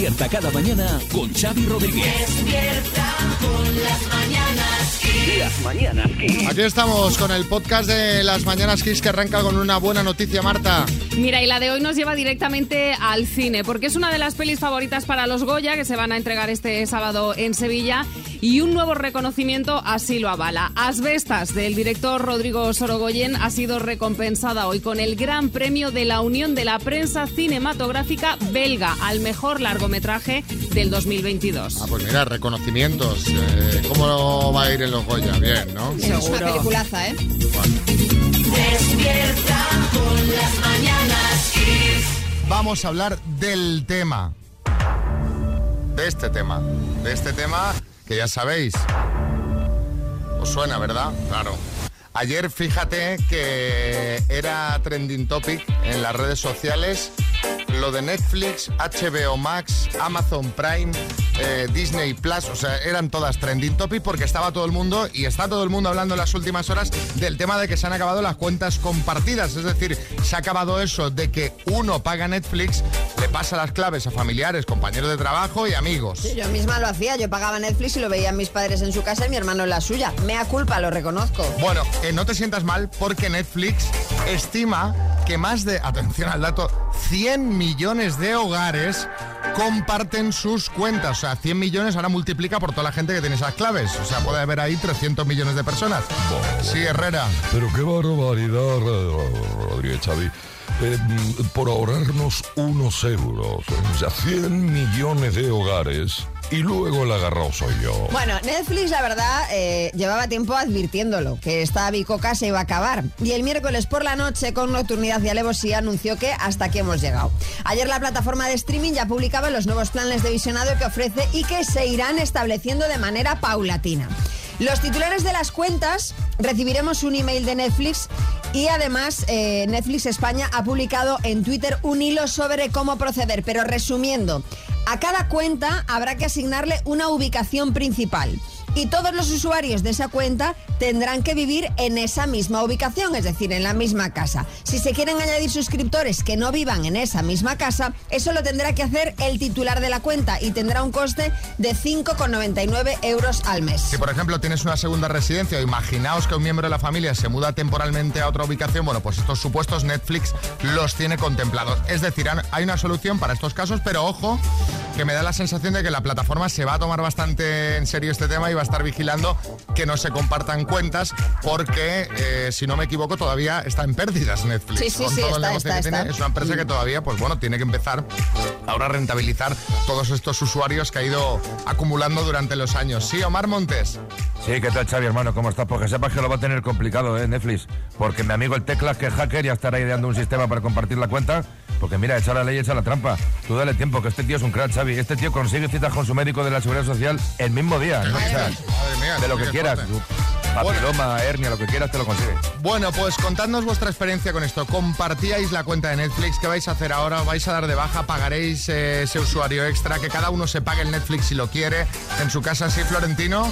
Despierta cada mañana con Xavi Rodríguez. Despierta con las mañanas Kiss. Las mañanas Kiss. Aquí estamos con el podcast de las Mañanas Kiss que arranca con una buena noticia, Marta. Mira, y la de hoy nos lleva directamente al cine, porque es una de las pelis favoritas para los Goya, que se van a entregar este sábado en Sevilla, y un nuevo reconocimiento así lo avala. Asbestas, del director Rodrigo Sorogoyen, ha sido recompensada hoy con el Gran Premio de la Unión de la Prensa Cinematográfica Belga al mejor largometraje del 2022. Ah, pues mira, reconocimientos. Eh, ¿Cómo va a ir en los Goya? Bien, ¿no? Es una peliculaza, ¿eh? Despierta con las mañanas Kiss. Vamos a hablar del tema. De este tema. De este tema que ya sabéis. Os suena, ¿verdad? Claro. Ayer fíjate que era trending topic en las redes sociales lo de Netflix, HBO Max, Amazon Prime, eh, Disney Plus, o sea, eran todas trending topic porque estaba todo el mundo y está todo el mundo hablando en las últimas horas del tema de que se han acabado las cuentas compartidas, es decir, se ha acabado eso de que uno paga Netflix, le pasa las claves a familiares, compañeros de trabajo y amigos. Sí, yo misma lo hacía, yo pagaba Netflix y lo veían mis padres en su casa y mi hermano en la suya. Mea culpa, lo reconozco. Bueno, eh, no te sientas mal porque Netflix estima que más de, atención al dato, 100 millones de hogares comparten sus cuentas. O sea, 100 millones ahora multiplica por toda la gente que tiene esas claves. O sea, puede haber ahí 300 millones de personas. Sí, Herrera. Pero qué barbaridad, Rodríguez Xavi. Eh, mm, por ahorrarnos unos euros, ¿eh? o sea, 100 millones de hogares y luego el agarrado soy yo. Bueno, Netflix, la verdad, eh, llevaba tiempo advirtiéndolo, que esta bicoca se iba a acabar. Y el miércoles por la noche, con nocturnidad y alevosía, anunció que hasta aquí hemos llegado. Ayer la plataforma de streaming ya publicaba los nuevos planes de visionado que ofrece y que se irán estableciendo de manera paulatina. Los titulares de las cuentas recibiremos un email de Netflix y además eh, Netflix España ha publicado en Twitter un hilo sobre cómo proceder, pero resumiendo, a cada cuenta habrá que asignarle una ubicación principal. Y todos los usuarios de esa cuenta tendrán que vivir en esa misma ubicación, es decir, en la misma casa. Si se quieren añadir suscriptores que no vivan en esa misma casa, eso lo tendrá que hacer el titular de la cuenta y tendrá un coste de 5,99 euros al mes. Si, por ejemplo, tienes una segunda residencia, o imaginaos que un miembro de la familia se muda temporalmente a otra ubicación, bueno, pues estos supuestos Netflix los tiene contemplados. Es decir, hay una solución para estos casos, pero ojo, que me da la sensación de que la plataforma se va a tomar bastante en serio este tema y va a estar vigilando que no se compartan cuentas, porque, eh, si no me equivoco, todavía está en pérdidas Netflix. Sí, sí, Con sí, todo el está, negocio está, que tiene, es una empresa que todavía, pues bueno, tiene que empezar ahora a rentabilizar todos estos usuarios que ha ido acumulando durante los años. Sí, Omar Montes. Sí, ¿qué tal, Xavi, hermano? ¿Cómo estás? Porque sepas que lo va a tener complicado, ¿eh, Netflix? Porque mi amigo el Teclas, que es hacker, ya estará ideando un sistema para compartir la cuenta. Porque mira, echa la ley, echa la trampa. Tú dale tiempo, que este tío es un crack, Xavi. Este tío consigue citas con su médico de la Seguridad Social el mismo día. ¿no? O sea, Madre mía, de lo que quieras. Papiloma, hernia, lo que quieras, te lo consigue. Bueno, pues contadnos vuestra experiencia con esto. ¿Compartíais la cuenta de Netflix? ¿Qué vais a hacer ahora? ¿Os vais a dar de baja? ¿Pagaréis eh, ese usuario extra? Que cada uno se pague el Netflix si lo quiere. En su casa, sí, Florentino.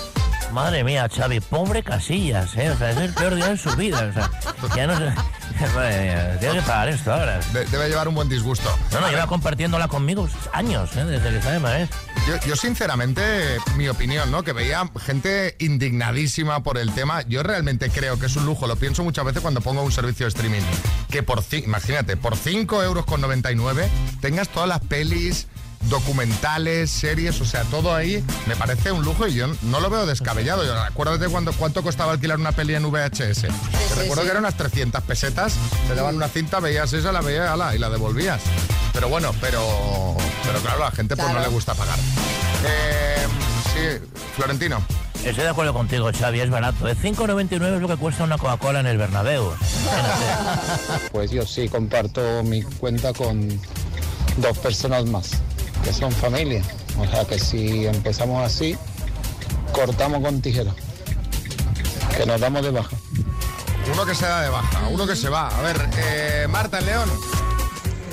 Madre mía, Xavi, pobre Casillas, ¿eh? O sea, es el peor día de su vida, o sea, ya no sé... Madre mía, tiene que pagar esto ahora. De- debe llevar un buen disgusto. No, no, lleva compartiéndola conmigo años, ¿eh? Desde que sabe más. Yo, yo, sinceramente, mi opinión, ¿no? Que veía gente indignadísima por el tema. Yo realmente creo que es un lujo. Lo pienso muchas veces cuando pongo un servicio de streaming. Que por, imagínate, por 5 euros con 99 tengas todas las pelis, documentales, series, o sea, todo ahí me parece un lujo y yo no lo veo descabellado. Yo, acuérdate cuando, cuánto costaba alquilar una peli en VHS. Te recuerdo que eran unas 300 pesetas, te daban una cinta, veías esa, la veías ala, y la devolvías. Pero bueno, pero, pero claro, a la gente pues no le gusta pagar. Eh, sí, Florentino. Estoy de acuerdo contigo, Xavi, es barato. ¿eh? 5,99 es lo que cuesta una Coca-Cola en el Bernabéu. Pues yo sí comparto mi cuenta con dos personas más, que son familia. O sea que si empezamos así, cortamos con tijera, que nos damos de baja. Uno que se da de baja, uno que se va. A ver, eh, Marta León.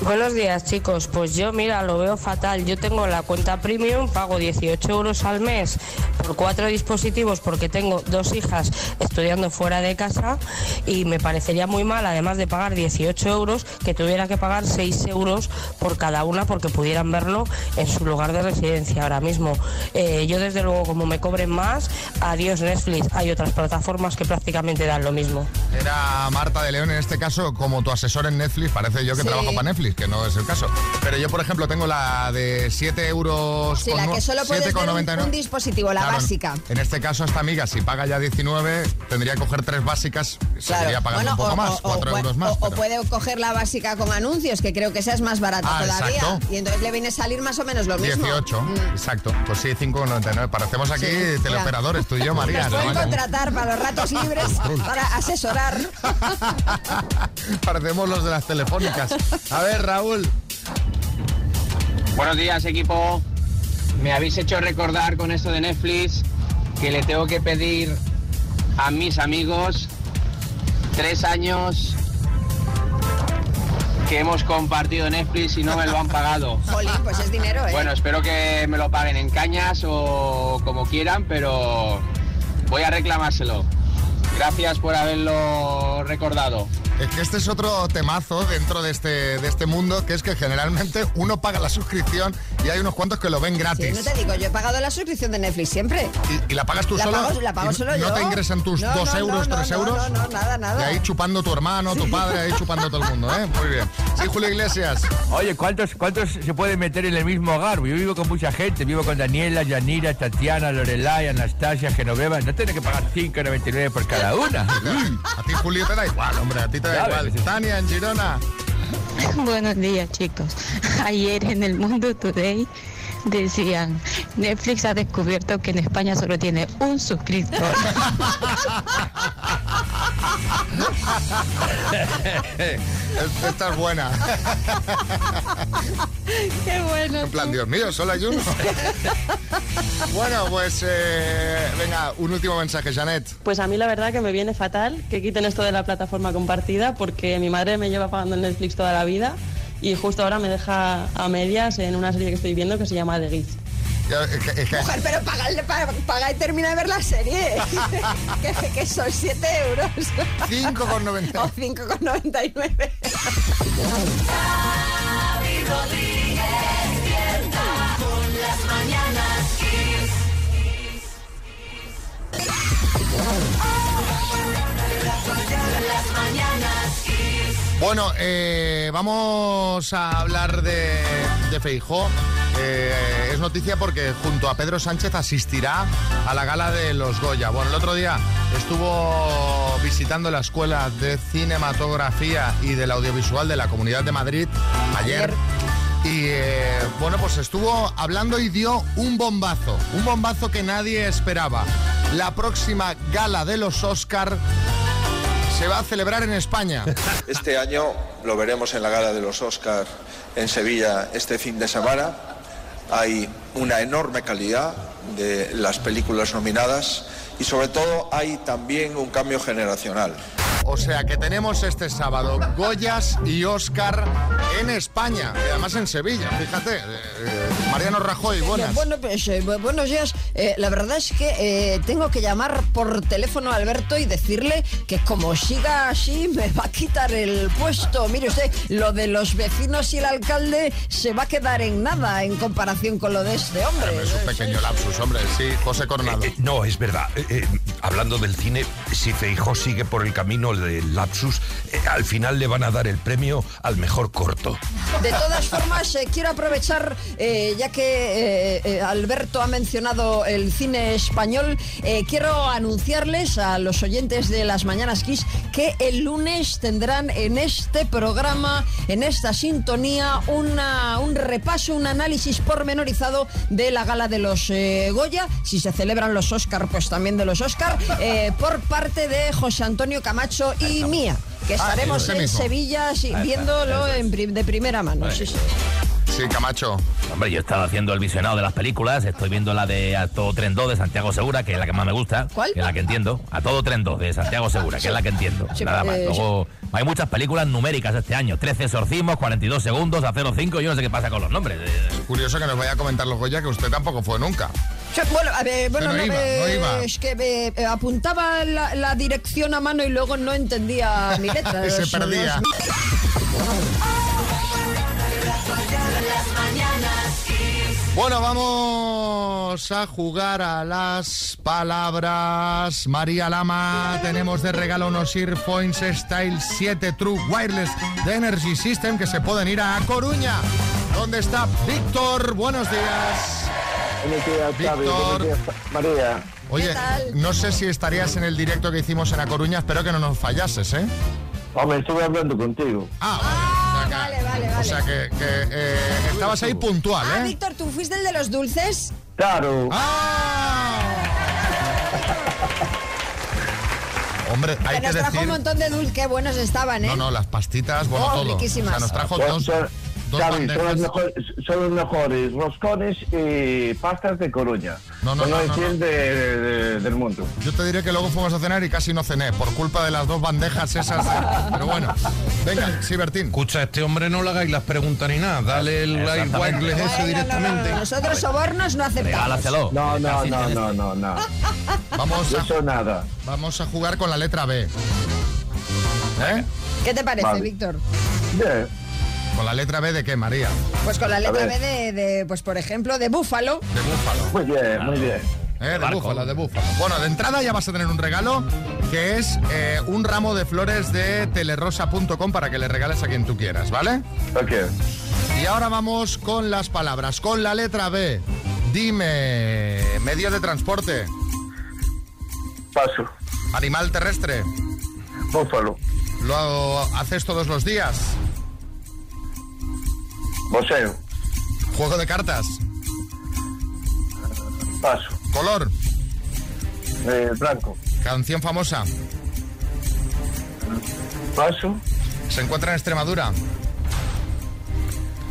Buenos días chicos, pues yo mira, lo veo fatal. Yo tengo la cuenta premium, pago 18 euros al mes por cuatro dispositivos porque tengo dos hijas estudiando fuera de casa y me parecería muy mal, además de pagar 18 euros, que tuviera que pagar 6 euros por cada una porque pudieran verlo en su lugar de residencia ahora mismo. Eh, yo desde luego como me cobren más, adiós Netflix. Hay otras plataformas que prácticamente dan lo mismo. Era Marta de León en este caso como tu asesor en Netflix. Parece yo que Sí. trabajo para Netflix, que no es el caso. Pero yo, por ejemplo, tengo la de 7 euros. Sí, con la que solo puedes ver un, 7,99. un dispositivo, la Claro, básica. En este caso, esta amiga, si paga ya 19, tendría que coger tres básicas. Seguiría pagando un poco o, más, o- 4 o- euros más. o- puede coger la básica con anuncios, que creo que esa es más barata Ah, todavía. exacto. Y entonces le viene a salir más o menos lo mismo. 18, exacto. Pues sí, 5,99. Parecemos aquí Sí, teleoperadores, tú y yo, María. Nos pueden contratar para los ratos libres, para asesorar. Parecemos los de las telefónicas. A ver, Raúl. Buenos días, equipo. Me habéis hecho recordar con esto de Netflix que le tengo que pedir a mis amigos tres años que hemos compartido Netflix y no me lo han pagado. Jolín, pues es dinero, ¿eh? Bueno, espero que me lo paguen en cañas o como quieran, pero voy a reclamárselo. Gracias por haberlo recordado. Es que este es otro temazo dentro de este, de este mundo, que es que generalmente uno paga la suscripción y hay unos cuantos que lo ven Sí, gratis. no te digo, yo he pagado la suscripción de Netflix siempre. ¿Y, y la pagas tú la solo? Pago, la pago ¿Y solo ¿No yo. te ingresan tus No, dos no, euros, no, tres no, euros? No, no, nada, nada. Y ahí chupando tu hermano, tu padre, ahí chupando todo el mundo, ¿eh? Muy bien. Sí, Julio Iglesias. Oye, ¿cuántos, ¿cuántos se pueden meter en el mismo hogar? Yo vivo con mucha gente, vivo con Daniela, Yanira, Tatiana, Lorelai, Anastasia, Genoveva. No tiene que pagar 5,99 por cada una. A ti, Julio, te da igual, hombre, a ti te da Ya igual. ves, sí. Tania, en Girona. Buenos días, chicos. Ayer en el Mundo Today decían, Netflix ha descubierto que en España solo tiene un suscriptor. Esta es buena. Qué bueno. En plan, Dios mío, solo hay uno. bueno, pues eh, venga, un último mensaje, Janet. Pues a mí la verdad que me viene fatal que quiten esto de la plataforma compartida porque mi madre me lleva pagando el Netflix toda la vida y justo ahora me deja a medias en una serie que estoy viendo que se llama The Gift. Es que- Mujer, pero paga, paga, paga y termina de ver la serie. que, que son 7 euros. 5,99. O 5,99. Xavi Rodríguez despierta con las mañanas Bueno, eh, vamos a hablar de, de Feijó. Eh, es noticia porque junto a Pedro Sánchez asistirá a la gala de los Goya. Bueno, el otro día estuvo visitando la Escuela de Cinematografía y del Audiovisual de la Comunidad de Madrid ayer. Y eh, bueno, pues estuvo hablando y dio un bombazo, un bombazo que nadie esperaba. La próxima gala de los Oscar se va a celebrar en España. Este año lo veremos en la gala de los Oscars en Sevilla este fin de semana. Hay una enorme calidad de las películas nominadas y sobre todo hay también un cambio generacional. O sea que tenemos este sábado Goyas y Oscar en España, y además en Sevilla, fíjate. eh, eh, Mariano Rajoy, buenas. Bueno, pues eh, bu- buenos días. Eh, la verdad es que eh, tengo que llamar por teléfono a Alberto y decirle que como siga así me va a quitar el puesto. Mire usted, lo de los vecinos y el alcalde se va a quedar en nada en comparación con lo de este hombre. Es un pequeño lapsus, hombre, sí, José Coronado. Eh, no, es verdad. Eh, eh, hablando del cine, si Feijó sigue por el camino del lapsus, eh, al final le van a dar el premio al mejor corto. De todas formas, eh, quiero aprovechar, eh, ya que Alberto ha mencionado el cine español, quiero anunciarles a los oyentes de las Mañanas Kiss que el lunes tendrán en este programa, en esta sintonía, una- un repaso, un análisis pormenorizado de la gala de los Goya, si se celebran los Oscar, pues también de los Oscar, por parte de José Antonio Camacho y mía, que Ah, estaremos en mismo. Sevilla sí, Ahí está, viéndolo en pri- de primera mano. sí, sí. Sí, Camacho. Hombre, yo estaba haciendo el visionado de las películas, estoy viendo la de A Todo Tren 2 de Santiago Segura, que es la que más me gusta. ¿Cuál? Que es la que entiendo. A Todo Tren 2 de Santiago Segura, que es la que entiendo. Sí, Nada más. eh, Luego, hay muchas películas numéricas este año. 13 exorcismos, 42 segundos, a 05. Yo no sé qué pasa con los nombres. Curioso que nos vaya a comentar los Goya que usted tampoco fue nunca. Bueno, a ver, bueno, no no, iba, eh, no iba. es que eh, eh, apuntaba la, la dirección a mano y luego no entendía mi letra. Y se perdía. Bueno, vamos a jugar a las palabras. María Lama, tenemos de regalo unos Earphones Style 7 True Wireless de Energy System que se pueden ir a Coruña. ¿Dónde está Víctor? Buenos días. Buenos días, Xavi. Víctor. Buenos días, María. Oye, no sé si estarías en el directo que hicimos en A Coruña, espero que no nos fallases, ¿eh? Hombre, estuve hablando contigo. Ah, vale, vale, vale. O sea que, que, eh, estabas ahí puntual, Ah, ¿eh? Víctor, ¿tú fuiste el de los dulces? Claro. Hombre, hay que que nos trajo decir... un montón de dulces, qué buenos estaban, ¿eh? No, no, las pastitas, bueno, Oh, todo. riquísimas. O sea, nos trajo Pues, dos Xavi, son, bandejas. los mejores, son los mejores roscones y pastas de Coruña. No, no, Por no, no, decir no. de- de- del mundo. Yo te diré que luego fuimos a cenar y casi no cené, por culpa de las dos bandejas esas. de- Pero bueno, venga, sí, Bertín. Escucha, a este hombre no le hagáis las preguntas ni nada. Dale el Wireless ese no, directamente. no, Nosotros sobornos no aceptamos. No, no, no, no, no, no. Vamos a, Eso nada. vamos a jugar con la letra B. ¿Eh? ¿Qué te parece, Vale. Víctor? Bien. ¿Con la letra B de qué, María? Pues con la letra B de, de, pues por ejemplo, de búfalo. De búfalo. Muy bien, muy bien. Eh, de búfalo, de búfalo. Bueno, de entrada ya vas a tener un regalo que es eh, un ramo de flores de telerosa.com para que le regales a quien tú quieras, ¿vale? Ok. Y ahora vamos con las palabras. Con la letra B. Dime, medio de transporte. Paso. Animal terrestre. Búfalo. ¿Lo haces todos los días? Museo. Juego de cartas. Paso. Color. Eh, blanco. Canción famosa. Paso. Se encuentra en Extremadura.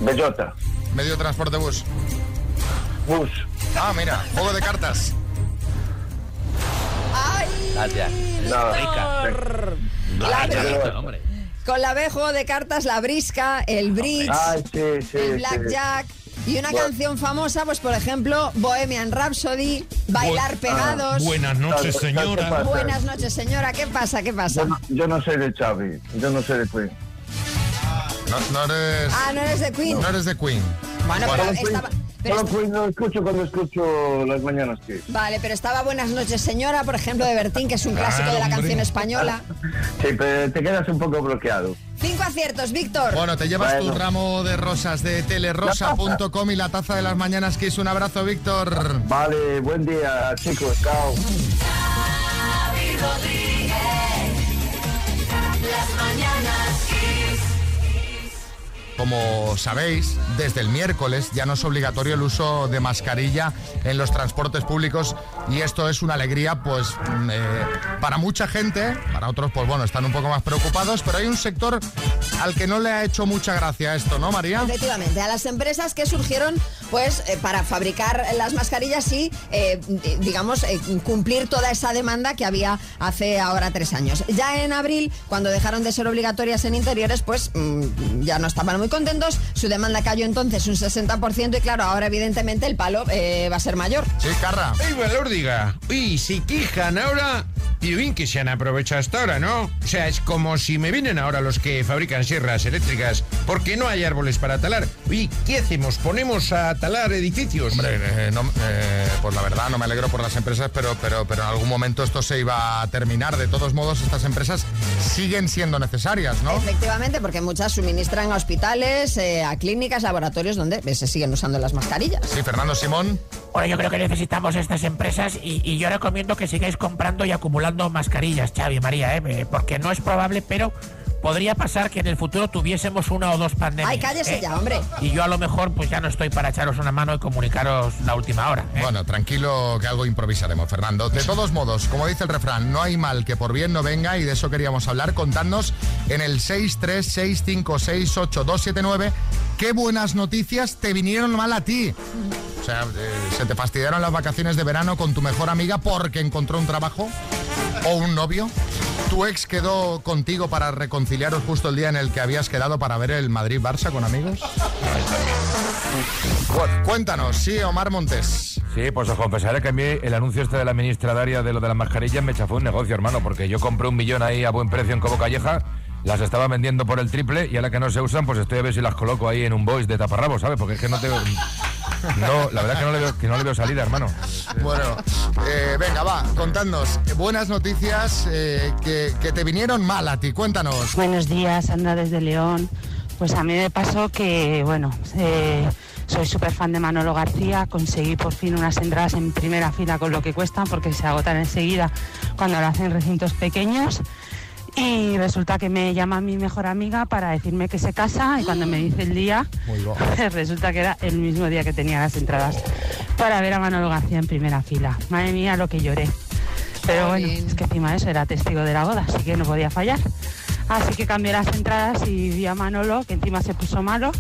Bellota. Medio de transporte bus. Bus. Ah, mira, juego de cartas. Gracias. Víctor. La B. Con la B, juego de cartas, la brisca, el bridge, Ay, sí, sí, el sí. blackjack. Y una Bueno. canción famosa, pues por ejemplo, Bohemian Rhapsody, Bailar Bu- Pegados. ah, buenas noches, ¿Sabes- sabes qué señora. Buenas noches, señora. ¿Qué pasa? ¿Qué pasa? Yo no, yo no soy de Xavi. Yo no soy de Queen. No, no eres. Ah, no eres de Queen. No eres de Queen. Bueno, pero Queen- estaba... pero Solo Queen lo escucho cuando escucho las mañanas que. Vale, pero estaba Buenas noches, señora, por ejemplo, de Bertín, que es un clásico de la hombre. canción española. Sí, pero te quedas un poco bloqueado. Cinco aciertos, Víctor. Bueno, te llevas tu ramo de rosas de telerosa.com y la taza de las mañanas que es un abrazo, Víctor. Vale, buen día, chicos. Chao. Las mañanas. Como sabéis, desde el miércoles ya no es obligatorio el uso de mascarilla en los transportes públicos y esto es una alegría pues mm, eh, para mucha gente, para otros pues bueno, están un poco más preocupados, pero hay un sector al que no le ha hecho mucha gracia esto, ¿no, María? Efectivamente, a las empresas que surgieron pues eh, para fabricar las mascarillas y, eh, di- digamos, eh, cumplir toda esa demanda que había hace ahora tres años. Ya en abril, cuando dejaron de ser obligatorias en interiores, pues mm, ya no estaban muy contentos, su demanda cayó entonces un 60% y claro, ahora evidentemente el palo eh, va a ser mayor. Sí, Carra. ¡Ey, valor diga! Uy, si quejan ahora, y bien que se han aprovechado hasta ahora, ¿no? O sea, es como si me vienen ahora los que fabrican sierras eléctricas porque no hay árboles para talar. Uy, ¿qué hacemos? ¿Ponemos a talar edificios? Hombre, eh, no, eh, pues la verdad no me alegro por las empresas, pero, pero, pero en algún momento esto se iba a terminar. De todos modos, estas empresas siguen siendo necesarias, ¿no? Efectivamente, porque muchas suministran a hospitales, eh, a clínicas, laboratorios donde eh, se siguen usando las mascarillas. Sí, Fernando Simón. Bueno, yo creo que necesitamos estas empresas y, y yo recomiendo que sigáis comprando y acumulando mascarillas, Xavi, María. Eh, porque no es probable, pero podría pasar que en el futuro tuviésemos una o dos pandemias. Ay, cállese ¿eh? ya, hombre. Y yo a lo mejor pues ya no estoy para echaros una mano y comunicaros la última hora. ¿eh? Bueno, tranquilo que algo improvisaremos, Fernando. De todos modos, como dice el refrán, no hay mal que por bien no venga y de eso queríamos hablar. Contadnos en el 636568279 qué buenas noticias te vinieron mal a ti. O sea, eh, se te fastidiaron las vacaciones de verano con tu mejor amiga porque encontró un trabajo o un novio. Tu ex quedó contigo para reconciliaros justo el día en el que habías quedado para ver el Madrid-Barça con amigos. Cu- Cuéntanos, sí, Omar Montes. Sí, pues os confesaré que a mí el anuncio este de la ministra Daria de lo de las mascarillas me chafó un negocio, hermano, porque yo compré un millón ahí a buen precio en Cobo Calleja, las estaba vendiendo por el triple y ahora que no se usan, pues estoy a ver si las coloco ahí en un voice de taparrabos, ¿sabes? Porque es que no tengo... No, la verdad que no le veo, que no le veo salida, hermano. Bueno, eh, venga, va, contadnos. Buenas noticias eh, que, que te vinieron mal a ti. Cuéntanos. Buenos días, Anda desde León. Pues a mí me pasó que, bueno, eh, soy súper fan de Manolo García, conseguí por fin unas entradas en primera fila con lo que cuestan porque se agotan enseguida cuando lo hacen recintos pequeños. Y resulta que me llama mi mejor amiga para decirme que se casa y cuando me dice el día, resulta que era el mismo día que tenía las entradas para ver a Manolo García en primera fila. Madre mía, lo que lloré. Pero bueno, es que encima de eso era testigo de la boda, así que no podía fallar. Así que cambié las entradas y vi a Manolo, que encima se puso malo,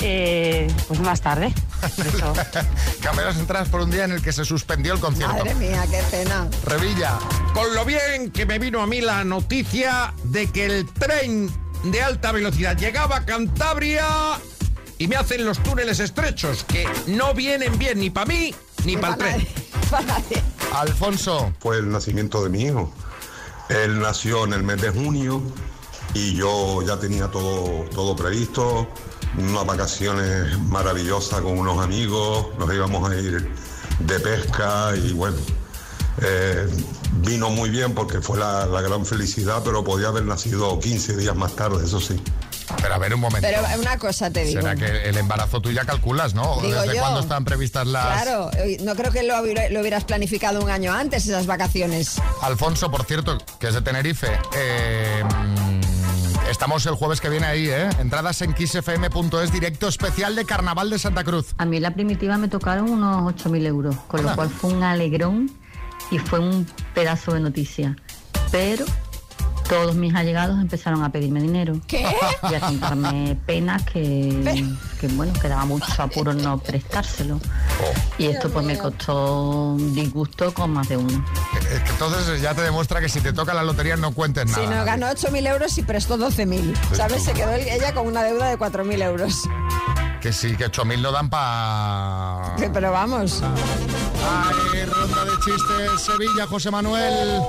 eh, pues más tarde. Eso. Cambié las entradas por un día en el que se suspendió el concierto. Madre mía, qué pena. Revilla. Con lo bien que me vino a mí la noticia de que el tren de alta velocidad llegaba a Cantabria y me hacen los túneles estrechos, que no vienen bien ni para mí ni para el tren. Alfonso. Fue el nacimiento de mi hijo. Él nació en el mes de junio y yo ya tenía todo, todo previsto, unas vacaciones maravillosas con unos amigos, nos íbamos a ir de pesca y bueno, eh, vino muy bien porque fue la, la gran felicidad, pero podía haber nacido 15 días más tarde, eso sí. Pero a ver un momento. Pero una cosa te digo. ¿Será que el embarazo tú ya calculas, no? ¿O Digo ¿Desde yo. cuándo están previstas las...? Claro, eh, no creo que lo, lo hubieras planificado un año antes, esas vacaciones. Alfonso, por cierto, que es de Tenerife. eh, estamos el jueves que viene ahí, ¿eh? Entradas en kissfm.es, directo especial de Carnaval de Santa Cruz. A mí la primitiva me tocaron unos 8.000 euros, con lo cual fue un alegrón y fue un pedazo de noticia. Pero todos mis allegados empezaron a pedirme dinero. ¿Qué? Y a contarme penas que, que, bueno, que daba mucho apuro no prestárselo. Y esto pues me costó un disgusto con más de uno. Entonces ya te demuestra que si te toca la lotería no cuentes nada. Si no ganó 8.000 euros y prestó 12.000. ¿Sabes? Se quedó ella con una deuda de 4.000 euros. Que sí, que 8.000 no dan para... Pero vamos. Ay, ronda de chistes, Sevilla, José Manuel.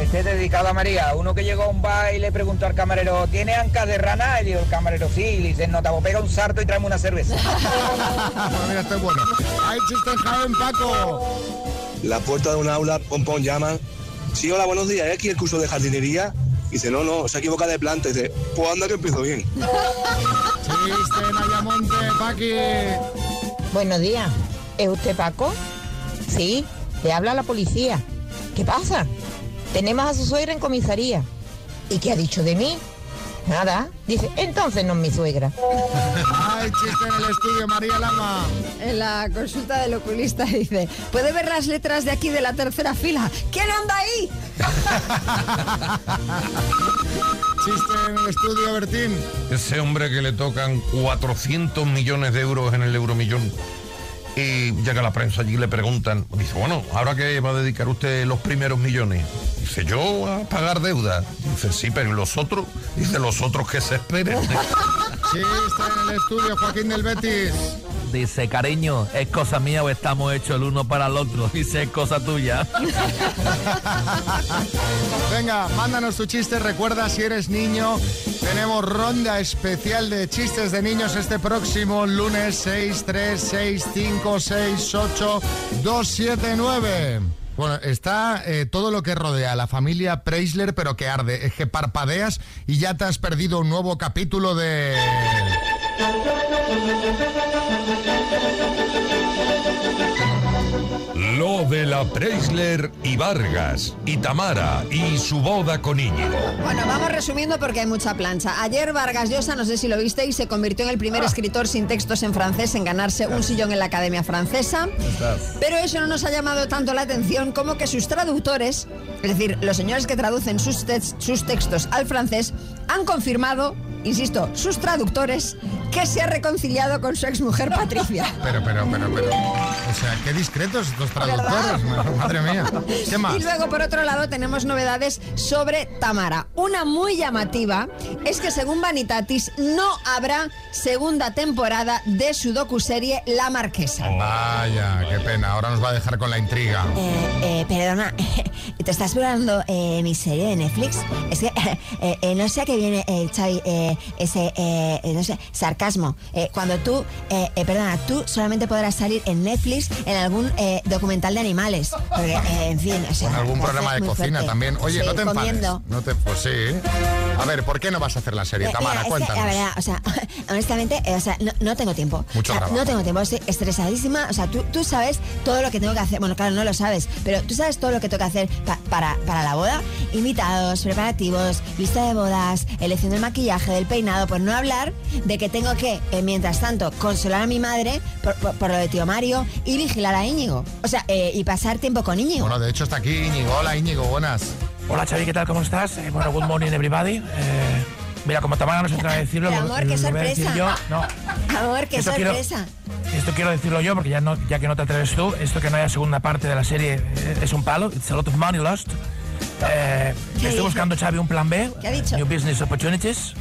Este es dedicado a María, uno que llegó a un bar y le preguntó al camarero, ¿tiene ancas de rana? Y dijo el camarero, sí, y le dice, no, te pega un sarto y tráeme una cerveza. bueno, mira, este es bueno. Hay chiste en Jaén, Paco. La puerta de un aula, pom pom llama. Sí, hola, buenos días, ¿es aquí el curso de jardinería? Y dice, no, no, se equivoca de planta. Y dice, pues anda que empiezo bien. Chiste en Ayamonte, Paqui. Buenos días. ¿Es usted Paco? Sí, le habla la policía. ¿Qué pasa? Tenemos a su suegra en comisaría. ¿Y qué ha dicho de mí? Nada. Dice, entonces no es mi suegra. Ay, chiste en el estudio, María Lama. En la consulta del oculista dice, ¿puede ver las letras de aquí de la tercera fila? ¿Quién anda ahí? Chiste en el estudio, Bertín. Ese hombre que le tocan 400 millones de euros en el euromillón. Y llega la prensa allí le preguntan, dice, bueno, ¿ahora qué va a dedicar usted los primeros millones? Dice, yo a pagar deuda. Dice, sí, pero ¿y los otros? Dice, los otros que se esperen. Chiste en el estudio, Joaquín del Betis. Dice, cariño, ¿es cosa mía o estamos hechos el uno para el otro? Dice, es cosa tuya. Venga, mándanos tu chiste. Recuerda, si eres niño, tenemos ronda especial de chistes de niños este próximo lunes 6, 3, 6, 5, 6, 8, 2, 7, 9. Bueno, está eh, todo lo que rodea a la familia Preisler, pero que arde. Es que parpadeas y ya te has perdido un nuevo capítulo de... De la Preisler y Vargas, y Tamara y su boda con Íñigo. Bueno, vamos resumiendo porque hay mucha plancha. Ayer Vargas Llosa, no sé si lo visteis, se convirtió en el primer escritor sin textos en francés en ganarse un sillón en la Academia Francesa. Pero eso no nos ha llamado tanto la atención como que sus traductores, es decir, los señores que traducen sus textos al francés, han confirmado insisto, sus traductores, que se ha reconciliado con su exmujer Patricia. Pero, pero, pero, pero. O sea, qué discretos estos traductores. Madre mía. ¿Qué más? Y luego, por otro lado, tenemos novedades sobre Tamara. Una muy llamativa es que, según Vanitatis, no habrá segunda temporada de su docuserie La Marquesa. Vaya, qué pena. Ahora nos va a dejar con la intriga. Eh, eh, perdona, ¿te estás probando eh, mi serie de Netflix? Es que eh, eh, no sé a qué viene, eh, Xavi, ese, eh, no sé, sarcasmo. Eh, cuando tú, eh, perdona, tú solamente podrás salir en Netflix en algún documental de animales. Porque, en fin, o sea, En algún me programa de cocina fuerte. también. Oye, Sí, no te enfades. comiendo. No te, pues sí. A ver, ¿por qué no vas a hacer la serie, Tamara? que, Cuéntanos. la verdad, o sea, honestamente, o sea, no, no tengo tiempo. Mucho O sea. No tengo tiempo, estoy estresadísima. O sea, tú, tú sabes todo lo que tengo que hacer. Bueno, claro, no lo sabes, pero tú sabes todo lo que tengo que hacer pa- para, para la boda. Invitados, preparativos, lista de bodas, elección del maquillaje, del peinado, por no hablar de que tengo que, eh, mientras tanto, consolar a mi madre por, por- por lo de tío Mario y vigilar a Íñigo. O sea, eh, y pasar tiempo con Íñigo. Bueno, de hecho está aquí Íñigo. Hola, Íñigo, buenas. Hola Xavi, ¿qué tal? ¿Cómo estás? Eh, bueno, good morning everybody. Eh, mira, como Tamara no se atreve a decirlo, Pero, lo- amor, qué lo voy a decir sorpresa. yo. No, Amor, qué Esto quiero- sorpresa. esto quiero decirlo yo porque ya, no, ya que no te atreves tú, esto que no haya segunda parte de la serie eh, es un palo. It's a lot of money lost. Eh, ¿Qué estoy dice? buscando, Xavi, un plan B. ¿Qué ha dicho? New Business Opportunities.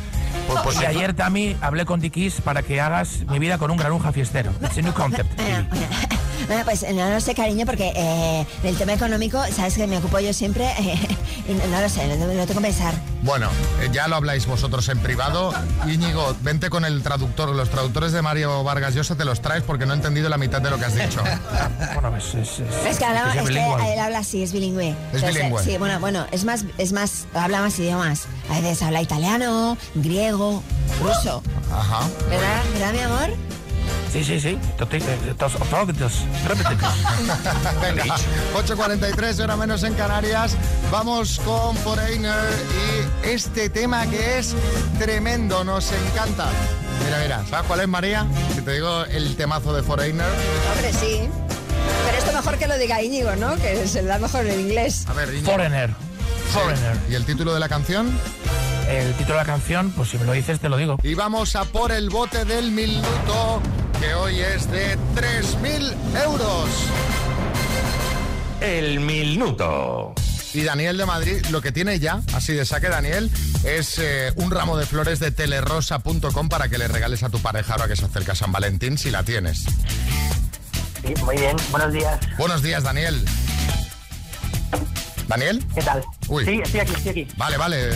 Pues- pues y ayer, Tami, hablé con Dickies para que hagas mi vida con un granuja fiestero. It's a new concept. Bueno, pues no lo sé, cariño, porque eh, del tema económico, sabes que me ocupo yo siempre eh, y no, no lo sé, lo, lo tengo que pensar. Bueno, eh, ya lo habláis vosotros en privado. Íñigo, vente con el traductor. Los traductores de Mario Vargas Llosa te los traes porque no he entendido la mitad de lo que has dicho. bueno, pues es, es- Es que, que es él habla así, es bilingüe. Es Entonces, bilingüe. Sí, bueno, bueno, es más, es más, habla más idiomas. A veces habla italiano, griego, ruso. Ajá. ¿Verdad? ¿Verdad, mi amor? Sí, sí, sí. Venga, 8.43, hora menos en Canarias. Vamos con Foreigner y este tema que es tremendo, nos encanta. Mira, mira, ¿sabes cuál es, María? Si te digo el temazo de Foreigner. Hombre, sí. Pero esto mejor que lo diga Íñigo, ¿no? Que se da mejor en inglés. A ver, Íñigo. Foreigner. Foreigner. ¿Y el título de la canción? El título de la canción, pues si me lo dices, te lo digo. Y vamos a por el bote del minuto, que hoy es de 3.000 euros. El minuto. Y Daniel de Madrid lo que tiene ya, así de saque Daniel, es eh, un ramo de flores de telerosa.com para que le regales a tu pareja ahora que se acerca San Valentín, si la tienes. Sí, muy bien. Buenos días. Buenos días, Daniel. ¿Daniel? ¿Qué tal? Uy. Sí, estoy aquí, estoy aquí. Vale, vale.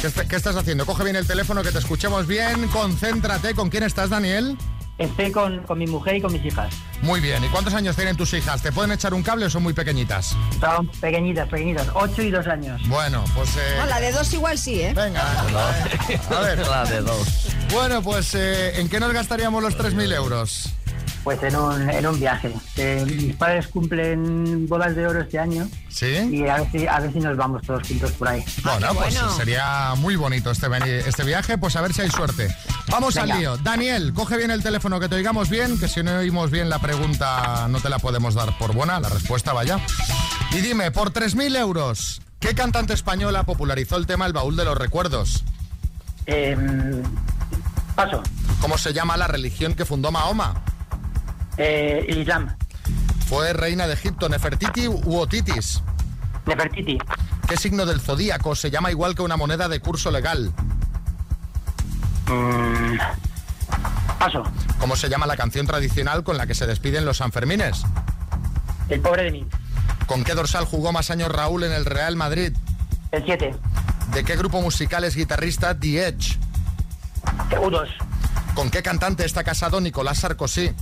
¿Qué, est- qué estás haciendo? Coge bien el teléfono, que te escuchemos bien. Concéntrate. ¿Con quién estás, Daniel? Estoy con, con mi mujer y con mis hijas. Muy bien. ¿Y cuántos años tienen tus hijas? ¿Te pueden echar un cable o son muy pequeñitas? Son pequeñitas, pequeñitas. 8 y 2 años. Bueno, pues... eh, No, la de dos igual sí, ¿eh? Venga. A ver. La de dos. Bueno, pues eh, ¿en qué nos gastaríamos los 3.000 euros? Pues en un, en un viaje. Eh, mis padres cumplen bodas de oro este año. ¿Sí? Y a ver si, a ver si nos vamos todos juntos por ahí. Bueno, pues bueno. sería muy bonito este, este viaje, pues a ver si hay suerte. Vamos Venga. al lío. Daniel, coge bien el teléfono, que te oigamos bien, que si no oímos bien la pregunta no te la podemos dar por buena, la respuesta vaya. Y dime, por 3.000 euros, ¿qué cantante española popularizó el tema El Baúl de los Recuerdos? Em, paso. ¿Cómo se llama la religión que fundó Mahoma? Eh, el Islam. ¿Fue reina de Egipto Nefertiti u Otitis? Nefertiti. ¿Qué signo del zodíaco se llama igual que una moneda de curso legal? Mm, paso. ¿Cómo se llama la canción tradicional con la que se despiden los Sanfermines? El pobre de mí. ¿Con qué dorsal jugó más años Raúl en el Real Madrid? El 7. ¿De qué grupo musical es guitarrista The Edge? U2. ¿Con qué cantante está casado Nicolás Sarkozy?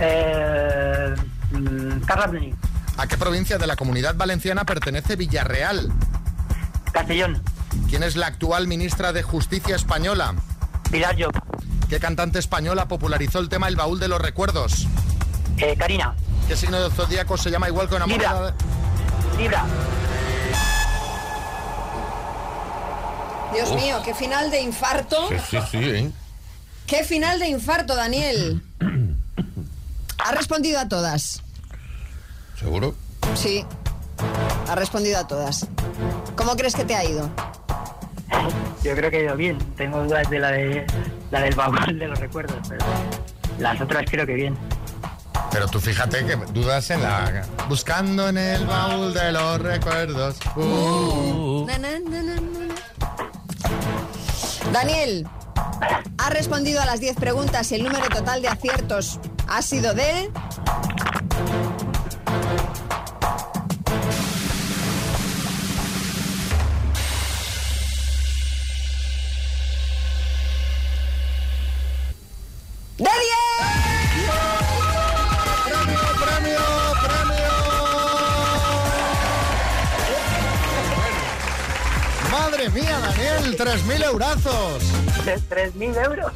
Eh, mm. ¿A qué provincia de la comunidad valenciana pertenece Villarreal? Castellón. ¿Quién es la actual ministra de Justicia española? Pilar Job. ¿Qué cantante española popularizó el tema El baúl de los recuerdos? Eh, Karina. ¿Qué signo del zodíaco se llama igual que una Libra. moneda? de- Libra. Dios mío, qué final de infarto. sí, sí, ¿eh? Qué final de infarto, Daniel. Ha respondido a todas. ¿Seguro? Sí. Ha respondido a todas. ¿Cómo crees que te ha ido? yo creo que ha ido bien. Tengo dudas de la, de, la del baúl de los recuerdos, pero las otras creo que bien. Pero tú fíjate que dudas en la... Buscando en el baúl de los recuerdos. Uh. Na, na, na, na, na. Daniel, ha respondido a las 10 preguntas y el número total de aciertos ha sido de... ¡De 10! ¡Premio, premio, premio! ¡Madre mía, Daniel! ¡3.000 eurazos! ¿3.000 euros?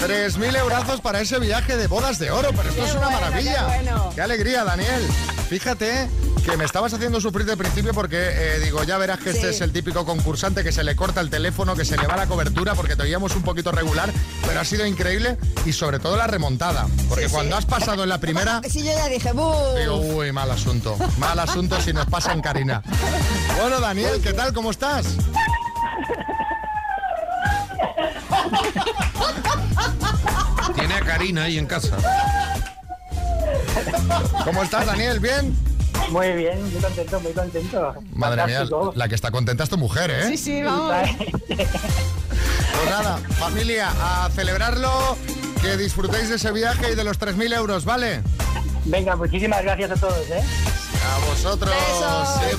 3.000 eurazos para ese viaje de bodas de oro, pero esto Qué es una maravilla. qué bueno. Qué alegría, Daniel. Fíjate que me estabas haciendo sufrir de principio porque eh, digo, ya verás que este es el típico concursante que se le corta el teléfono, que se le va la cobertura porque te oíamos un poquito regular, pero ha sido increíble y sobre todo la remontada. Porque Sí, cuando sí. has pasado en la primera, Sí, yo ya dije, ¡bu! digo, uy, mal asunto. Mal asunto si nos pasa en Karina. Bueno, Daniel, ¿qué tal? ¿Cómo estás? Tiene a Karina ahí en casa. ¿Cómo estás, Daniel? ¿Bien? Muy bien, muy contento, muy contento. Madre mía, la que está contenta es tu mujer, ¿eh? Sí, sí, vamos. Pues nada, familia, a celebrarlo, que disfrutéis de ese viaje y de los 3.000 euros, ¿vale? Venga, muchísimas gracias a todos, ¿eh? A vosotros,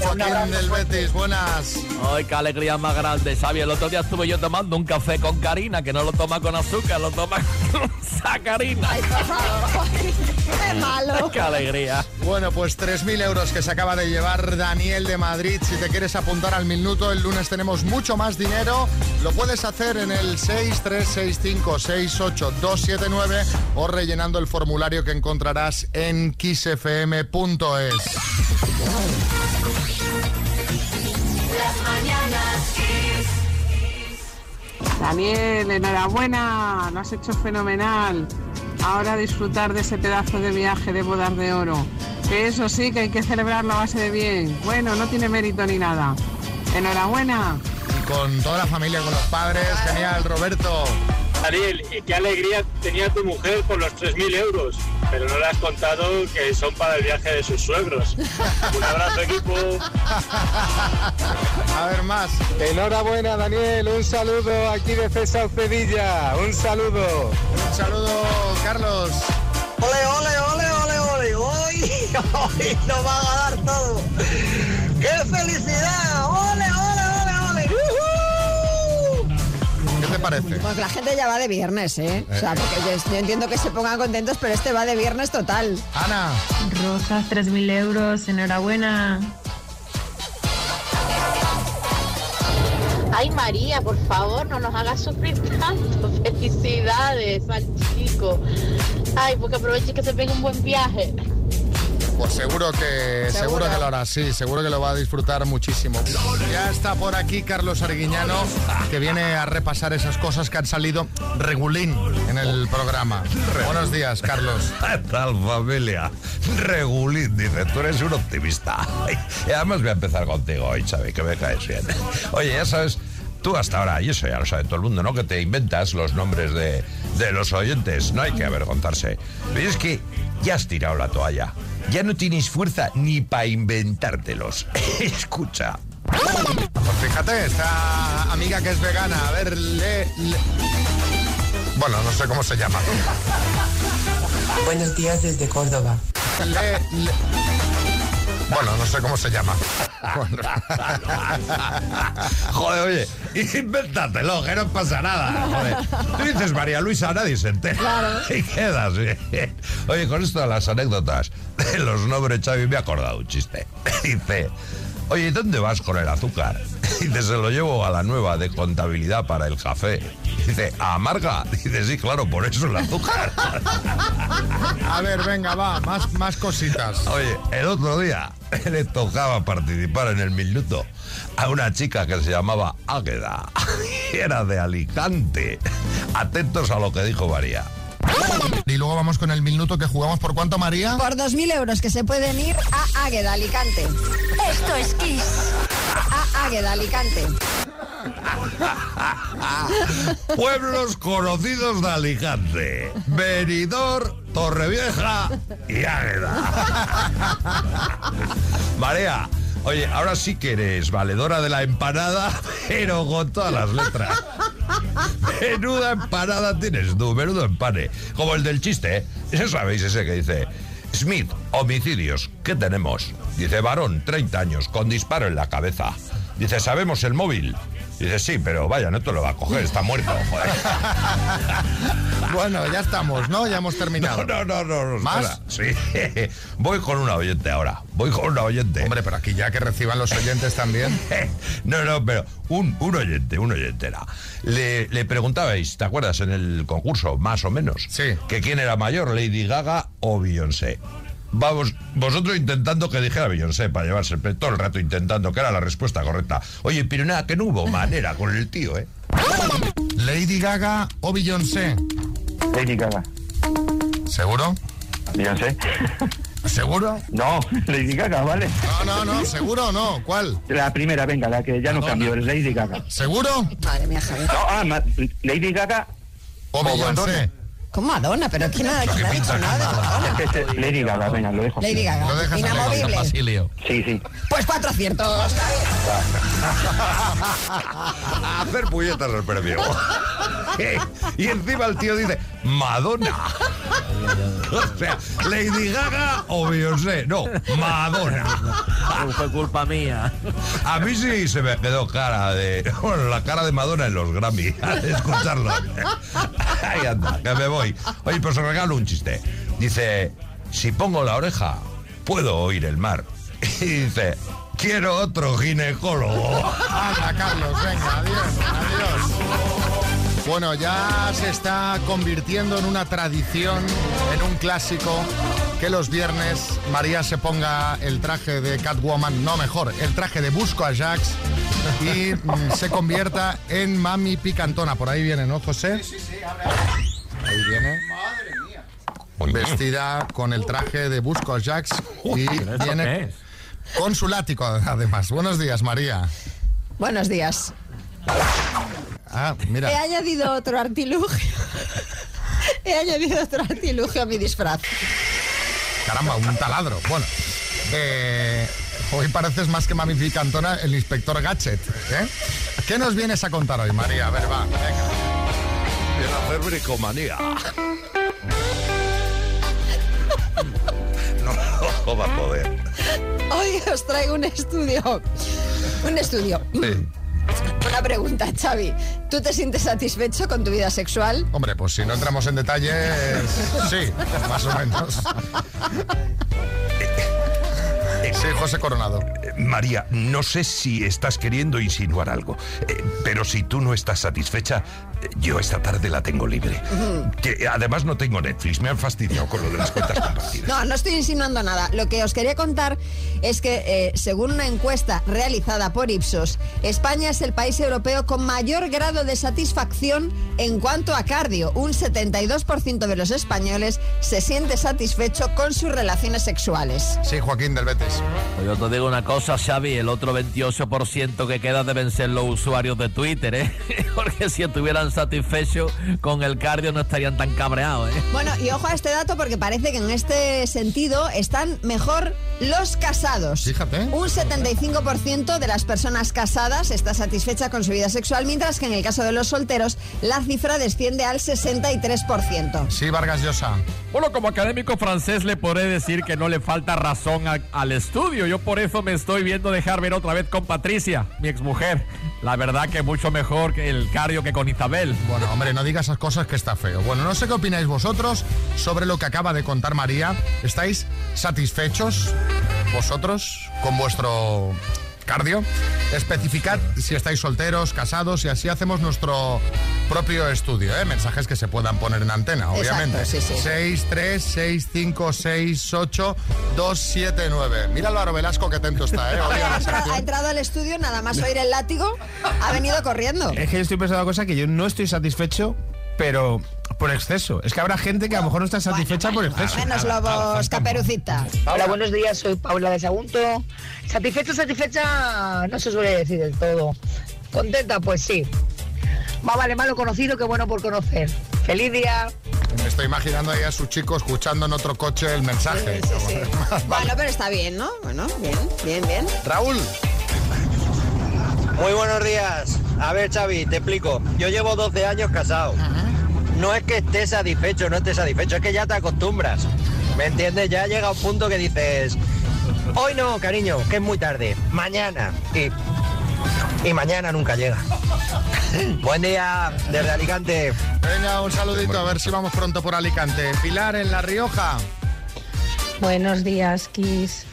Joaquín del. Betis, buenas. Ay, qué alegría más grande, Xavi. El otro día estuve yo tomando un café con Karina, que no lo toma con azúcar, lo toma con sacarina. Ay. ¡Qué malo! Qué alegría. Bueno, pues 3.000 euros que se acaba de llevar Daniel de Madrid. Si te quieres apuntar al minuto, el lunes tenemos mucho más dinero. Lo puedes hacer en el 636568279 o rellenando el formulario que encontrarás en kissfm.es. Las mañanas Kiss. Daniel, enhorabuena, lo has hecho fenomenal. Ahora disfrutar de ese pedazo de viaje de bodas de oro. Que eso sí que hay que celebrarlo a base de bien. Bueno, no tiene mérito ni nada. Enhorabuena. Y con toda la familia, con los padres, genial, Roberto. Daniel, y qué alegría tenía tu mujer por los 3.000 euros, pero no le has contado que son para el viaje de sus suegros. Un abrazo, equipo. A ver más. Enhorabuena, Daniel. Un saludo aquí de César Cedilla. Un saludo. Un saludo, Carlos. Ole, ole, ole, ole, ole. Hoy, hoy nos va a ganar todo. ¡Qué felicidad! ¡Ole, ole, ole, parece? Pues la gente ya va de viernes, ¿eh? O sea, porque yo, yo entiendo que se pongan contentos, pero este va de viernes total. Ana. Rosas, 3.000 euros, enhorabuena. Ay María, por favor, no nos hagas sufrir tanto. Felicidades al chico. Ay, porque aproveche que se pegue un buen viaje. Pues seguro que seguro, Seguro. que lo hará, sí, seguro que lo va a disfrutar muchísimo. Ya está por aquí Carlos Arguiñano, que viene a repasar esas cosas que han salido regulín en el programa. Buenos días, Carlos. ¿Qué tal, familia? Regulín, dice, tú eres un optimista. Y además voy a empezar contigo hoy, Xavi, que me caes bien. Oye, ya sabes, tú hasta ahora, y eso ya lo sabe todo el mundo, ¿no? Que te inventas los nombres de, de los oyentes. No hay que avergonzarse. Pero es que ya has tirado la toalla. Ya no tienes fuerza ni para inventártelos. Escucha. Pues fíjate, esta amiga que es vegana, a ver, le, le- Bueno, no sé cómo se llama. Buenos días desde Córdoba. Le- le- Bueno, no sé cómo se llama. Joder, oye, invéntatelo, que no pasa nada. Joder. Tú dices María Luisa, nadie se entera. Claro. Y quedas bien. Oye, con esto de las anécdotas de los nombres, Xavi, me he acordado un chiste. Dice, oye, ¿dónde vas con el azúcar? Dice, se lo llevo a la nueva de contabilidad para el café. Dice, ¿a amarga? Dice, sí, claro, por eso el azúcar. A ver, venga, va, más, más cositas. Oye, el otro día le tocaba participar en el minuto a una chica que se llamaba Águeda. Y era de Alicante. Atentos a lo que dijo María. Y luego vamos con el minuto que jugamos por cuánto, María. Por 2.000 euros que se pueden ir a Águeda, Alicante. Esto es Kiss. A Águeda, Alicante. Pueblos conocidos de Alicante. Benidorm, Torrevieja y Águeda. Marea, oye, ahora sí que eres valedora de la empanada, pero con todas las letras. Menuda empanada tienes tú, menudo empane. Como el del chiste, ¿eh? Ese sabéis, ese que dice... Smith, homicidios, ¿qué tenemos? Dice, varón, 30 años, con disparo en la cabeza. Dice, ¿sabemos el móvil? Dice, sí, pero vaya, no te lo va a coger, está muerto. joder. Bueno, ya estamos, ¿no? Ya hemos terminado. No, no, no, no. ¿Más? espera. Sí. Voy con una oyente ahora. Voy con una oyente. Hombre, pero aquí ya que reciban los oyentes también. No, no, pero un, un oyente, un oyente era. Le, le preguntabais, ¿te acuerdas en el concurso, más o menos? Sí. Que quién era mayor, Lady Gaga o Beyoncé. Vamos, vosotros intentando que dijera Beyoncé para llevarse el premio, todo el rato intentando que era la respuesta correcta. Oye, pero nada, que no hubo manera con el tío, ¿eh? Lady Gaga o Beyoncé. Lady Gaga. ¿Seguro? Beyoncé. ¿Seguro? No, Lady Gaga, ¿vale? No, no, no, ¿seguro o no? ¿Cuál? La primera, venga, la que ya no cambió, es Lady Gaga. ¿Seguro? Madre mía, Javier. No, ah, Lady Gaga o Beyoncé. ¿Cómo Madonna? Pero ¿quién ha, quién ha dicho nada de Madonna? Es que este- Lady Gaga, venga, lo dejo. Lady Gaga. Lo dejas ahí, Inamovible. Basilio. Sí, sí. Pues cuatro aciertos. A hacer puñetas el premio. y encima el tío dice, Madonna. O sea, Lady Gaga o Beyoncé. No, Madonna. Fue culpa mía. A mí sí se me quedó cara de. Bueno, la cara de Madonna en los Grammy, al escucharlo. Ahí anda, que me voy. Oye, pues os regalo un chiste. Dice: Si pongo la oreja, puedo oír el mar. Y dice: Quiero otro ginecólogo. Anda, Carlos, venga, adiós, adiós. Bueno, ya se está convirtiendo en una tradición, en un clásico, que los viernes María se ponga el traje de Catwoman, no mejor, el traje de Busco a Jax y mm, se convierta en Mami Picantona. Por ahí viene, ¿no, José? Sí, sí, Ahí viene. Vestida con el traje de Busco Jax y ¿Eso qué viene con su látigo, además. Buenos días, María. Buenos días. Ah, mira. He añadido otro artilugio. He añadido otro artilugio a mi disfraz. Caramba, un taladro. Bueno, eh, hoy pareces más que Mami Picantona el inspector Gadget. ¿eh? ¿Qué nos vienes a contar hoy, María? A ver, va, venga. A hacer bricomanía. No va a poder. Hoy os traigo un estudio. Un estudio. Una pregunta, Xavi. ¿Tú te sientes satisfecho con tu vida sexual? Hombre, pues si no entramos en detalles, sí, más o menos. Sí, José Coronado. Eh, María, no sé si estás queriendo insinuar algo, eh, pero si tú no estás satisfecha, eh, yo esta tarde la tengo libre. Que además no tengo Netflix, me han fastidiado con lo de las cuentas compartidas. No, no estoy insinuando nada. Lo que os quería contar es que, eh, según una encuesta realizada por Ipsos, España es el país europeo con mayor grado de satisfacción en cuanto a cardio. Un 72% de los españoles se siente satisfecho con sus relaciones sexuales. Sí, Joaquín del Betis. Pues yo te digo una cosa, Xavi, el otro 28% que queda deben ser los usuarios de Twitter, ¿eh? Porque si estuvieran satisfechos con el cardio no estarían tan cabreados, ¿eh? Bueno, y ojo a este dato porque parece que en este sentido están mejor los casados. Fíjate. Un 75% de las personas casadas está satisfecha con su vida sexual, mientras que en el caso de los solteros la cifra desciende al 63%. Sí, Vargas Llosa. Bueno, como académico francés le podré decir que no le falta razón a- al estudio. Yo por eso me estoy viendo dejar ver otra vez con Patricia, mi exmujer. La verdad que mucho mejor que el cardio que con Isabel. Bueno, hombre, no digas esas cosas que está feo. Bueno, no sé qué opináis vosotros sobre lo que acaba de contar María. ¿Estáis satisfechos vosotros con vuestro cardio? Especificad si estáis solteros, casados y así hacemos nuestro propio estudio, ¿eh? Mensajes que se puedan poner en antena, Exacto, obviamente. sí, sí. 6, 3, 6, 5, 6, 8, 2, 7, 9. Mira Álvaro Velasco que atento está, ¿eh? Entrado, ha entrado al estudio, nada más oír el látigo, ha venido corriendo. Es que yo estoy pensando una cosa que yo no estoy satisfecho, pero por exceso. Es que habrá gente que a lo mejor no está satisfecha por exceso. Menos lobos, caperucita. Hola, buenos días, soy Paula de Sagunto. Satisfecha, satisfecha, no se suele decir del todo. ¿Contenta? Pues sí. Más vale malo conocido que bueno por conocer. ¡Feliz día! Me estoy imaginando ahí a su chico escuchando en otro coche el mensaje. Bueno, pero está bien, ¿no? Bueno, bien, bien, bien. Raúl. Muy buenos días. A ver, Xavi, te explico. Yo llevo 12 años casado. No es que esté satisfecho, no esté satisfecho, es que ya te acostumbras. ¿Me entiendes? Ya llega un punto que dices, hoy no, cariño, que es muy tarde. Mañana. Y, y mañana nunca llega. Buen día desde Alicante. Venga, un saludito, a ver si vamos pronto por Alicante. Pilar en La Rioja. Buenos días, Kiss.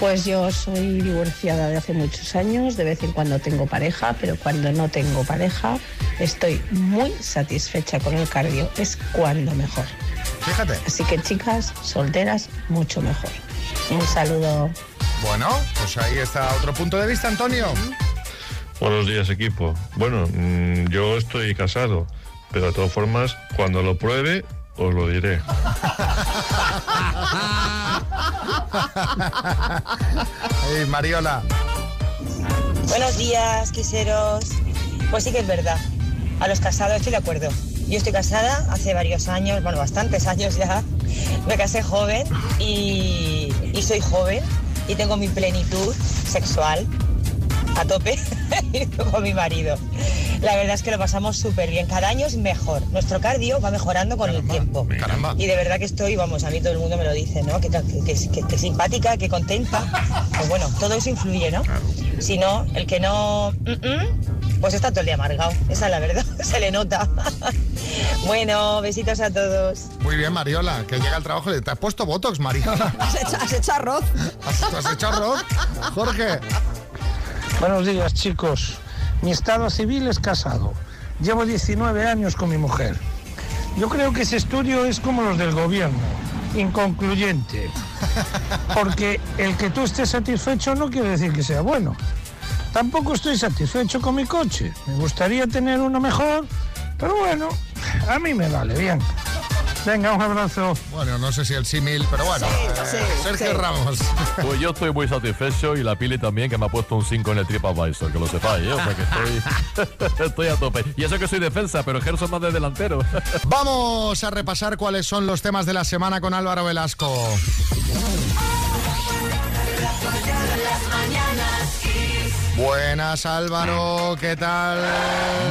Pues yo soy divorciada de hace muchos años, de vez en cuando tengo pareja, pero cuando no tengo pareja estoy muy satisfecha con el cardio, es cuando mejor. Fíjate. Así que chicas, solteras, mucho mejor. Un saludo. Bueno, pues ahí está otro punto de vista, Antonio. Buenos días, equipo. Bueno, mm, yo estoy casado, pero de todas formas, cuando lo pruebe, os lo diré. Ey, Mariola. Buenos días, quiseros. Pues sí que es verdad. A los casados estoy de acuerdo. Yo estoy casada hace varios años, bueno, bastantes años ya. Me casé joven y, soy joven y tengo mi plenitud sexual a tope con mi marido. La verdad es que lo pasamos súper bien. Cada año es mejor. Nuestro cardio va mejorando con el tiempo. Y de verdad que estoy, vamos, a mí todo el mundo me lo dice, ¿no? Que, que, que- que- que simpática, que contenta. Pues bueno, todo eso influye, ¿no? Si no, el que no... mm, mm, pues está todo el día amargado. Esa es la verdad. Se le nota. bueno, besitos a todos. Muy bien, Mariola, que llega al trabajo y le- te has puesto Botox, Mariola. Has hecho, has hecho arroz. ¿Has, has hecho arroz? Jorge. Buenos días, chicos. Mi estado civil es casado. Llevo 19 años con mi mujer. Yo creo que ese estudio es como los del gobierno, inconcluyente. Porque el que tú estés satisfecho no quiere decir que sea bueno. Tampoco estoy satisfecho con mi coche. Me gustaría tener uno mejor, pero bueno, a mí me vale bien. Venga, un abrazo. Bueno, no sé si el símil, pero bueno. eh, Sergio Ramos. Pues yo estoy muy satisfecho y la Pili también, que me ha puesto un 5 en el TripAdvisor, que lo sepáis, ¿eh? O sea que estoy, estoy a tope. Y eso que soy defensa, pero ejerzo más de delantero. Vamos a repasar cuáles son los temas de la semana con Álvaro Velasco. Buenas, Álvaro, ¿qué tal?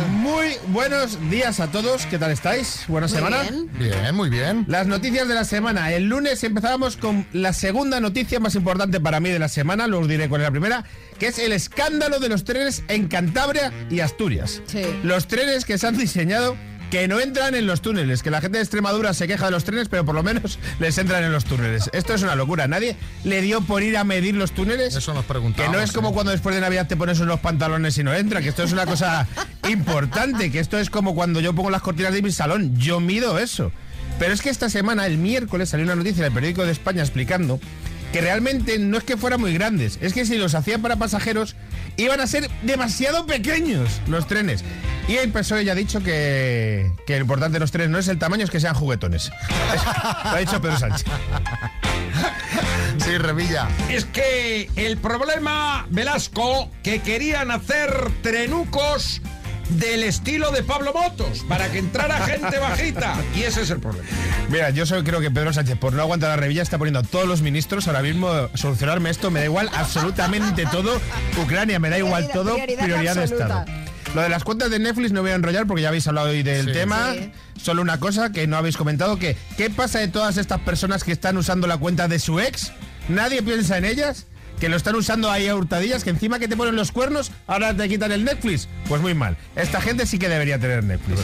Muy buenos días a todos, ¿qué tal estáis? ¿Buena Muy semana? bien. Bien, muy bien. Las noticias de la semana. El lunes empezábamos con la segunda noticia más importante para mí de la semana, luego os diré cuál es la primera, que es el escándalo de los trenes en Cantabria y Asturias. Los trenes que se han diseñado que no entran en los túneles, que la gente de Extremadura se queja de los trenes, pero por lo menos les entran en los túneles. Esto es una locura. Nadie le dio por ir a medir los túneles. Eso nos Que preguntamos. no es como cuando después de Navidad te pones unos pantalones y no entra, que esto es una cosa importante, que esto es como cuando yo pongo las cortinas de mi salón, yo mido eso. Pero es que esta semana, el miércoles, salió una noticia en el periódico de España explicando que realmente no es que fueran muy grandes, es que si los hacían para pasajeros iban a ser demasiado pequeños los trenes. Y el PSOE ya ha dicho que, que lo importante de los trenes no es el tamaño, es que sean juguetones. Lo ha dicho Pedro Sánchez. Sí, Revilla. Es que el problema, Velasco, que querían hacer trenucos del estilo de Pablo Motos, para que entrara gente bajita. Y ese es el problema. Mira, yo solo creo que Pedro Sánchez, por no aguantar la revilla, está poniendo a todos los ministros ahora mismo a solucionarme esto. Me da igual absolutamente todo. Ucrania, me da igual todo. prioridad Prioridad de absoluta. Estado. Lo de las cuentas de Netflix no voy a enrollar porque ya habéis hablado hoy del Sí. tema. Sí. Solo una cosa que no habéis comentado, que ¿qué pasa de todas estas personas que están usando la cuenta de su ex? ¿Nadie piensa en ellas? Que lo están usando ahí a hurtadillas, que encima que te ponen los cuernos, ahora te quitan el Netflix. Pues muy mal. Esta gente sí que debería tener Netflix.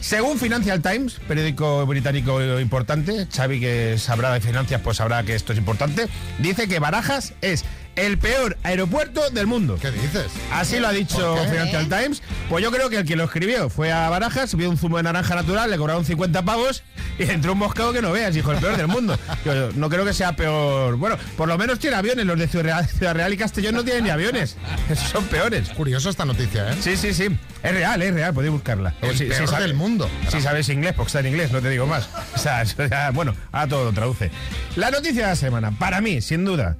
Según Financial Times, periódico británico importante, Xavi que sabrá de finanzas, pues sabrá que esto es importante, dice que Barajas es el peor aeropuerto del mundo. ¿Qué dices? Así lo ha dicho. Financial Times. Pues yo creo que el que lo escribió fue a Barajas, vio un zumo de naranja natural, le cobraron 50 pavos y entró un moscado que no veas, hijo, el peor del mundo. Yo no creo que sea peor. Bueno, por lo menos tiene aviones. Los de Ciudad Real, y Castellón no tienen ni aviones. Esos son peores. Curioso esta noticia, ¿eh? Sí, sí, sí. Es real, es real, podéis buscarla. El Si- si peor sabe- del mundo. Si sabes inglés, porque está en inglés, no te digo más. O sea, bueno, ahora todo lo traduce. La noticia de la semana, para mí, sin duda.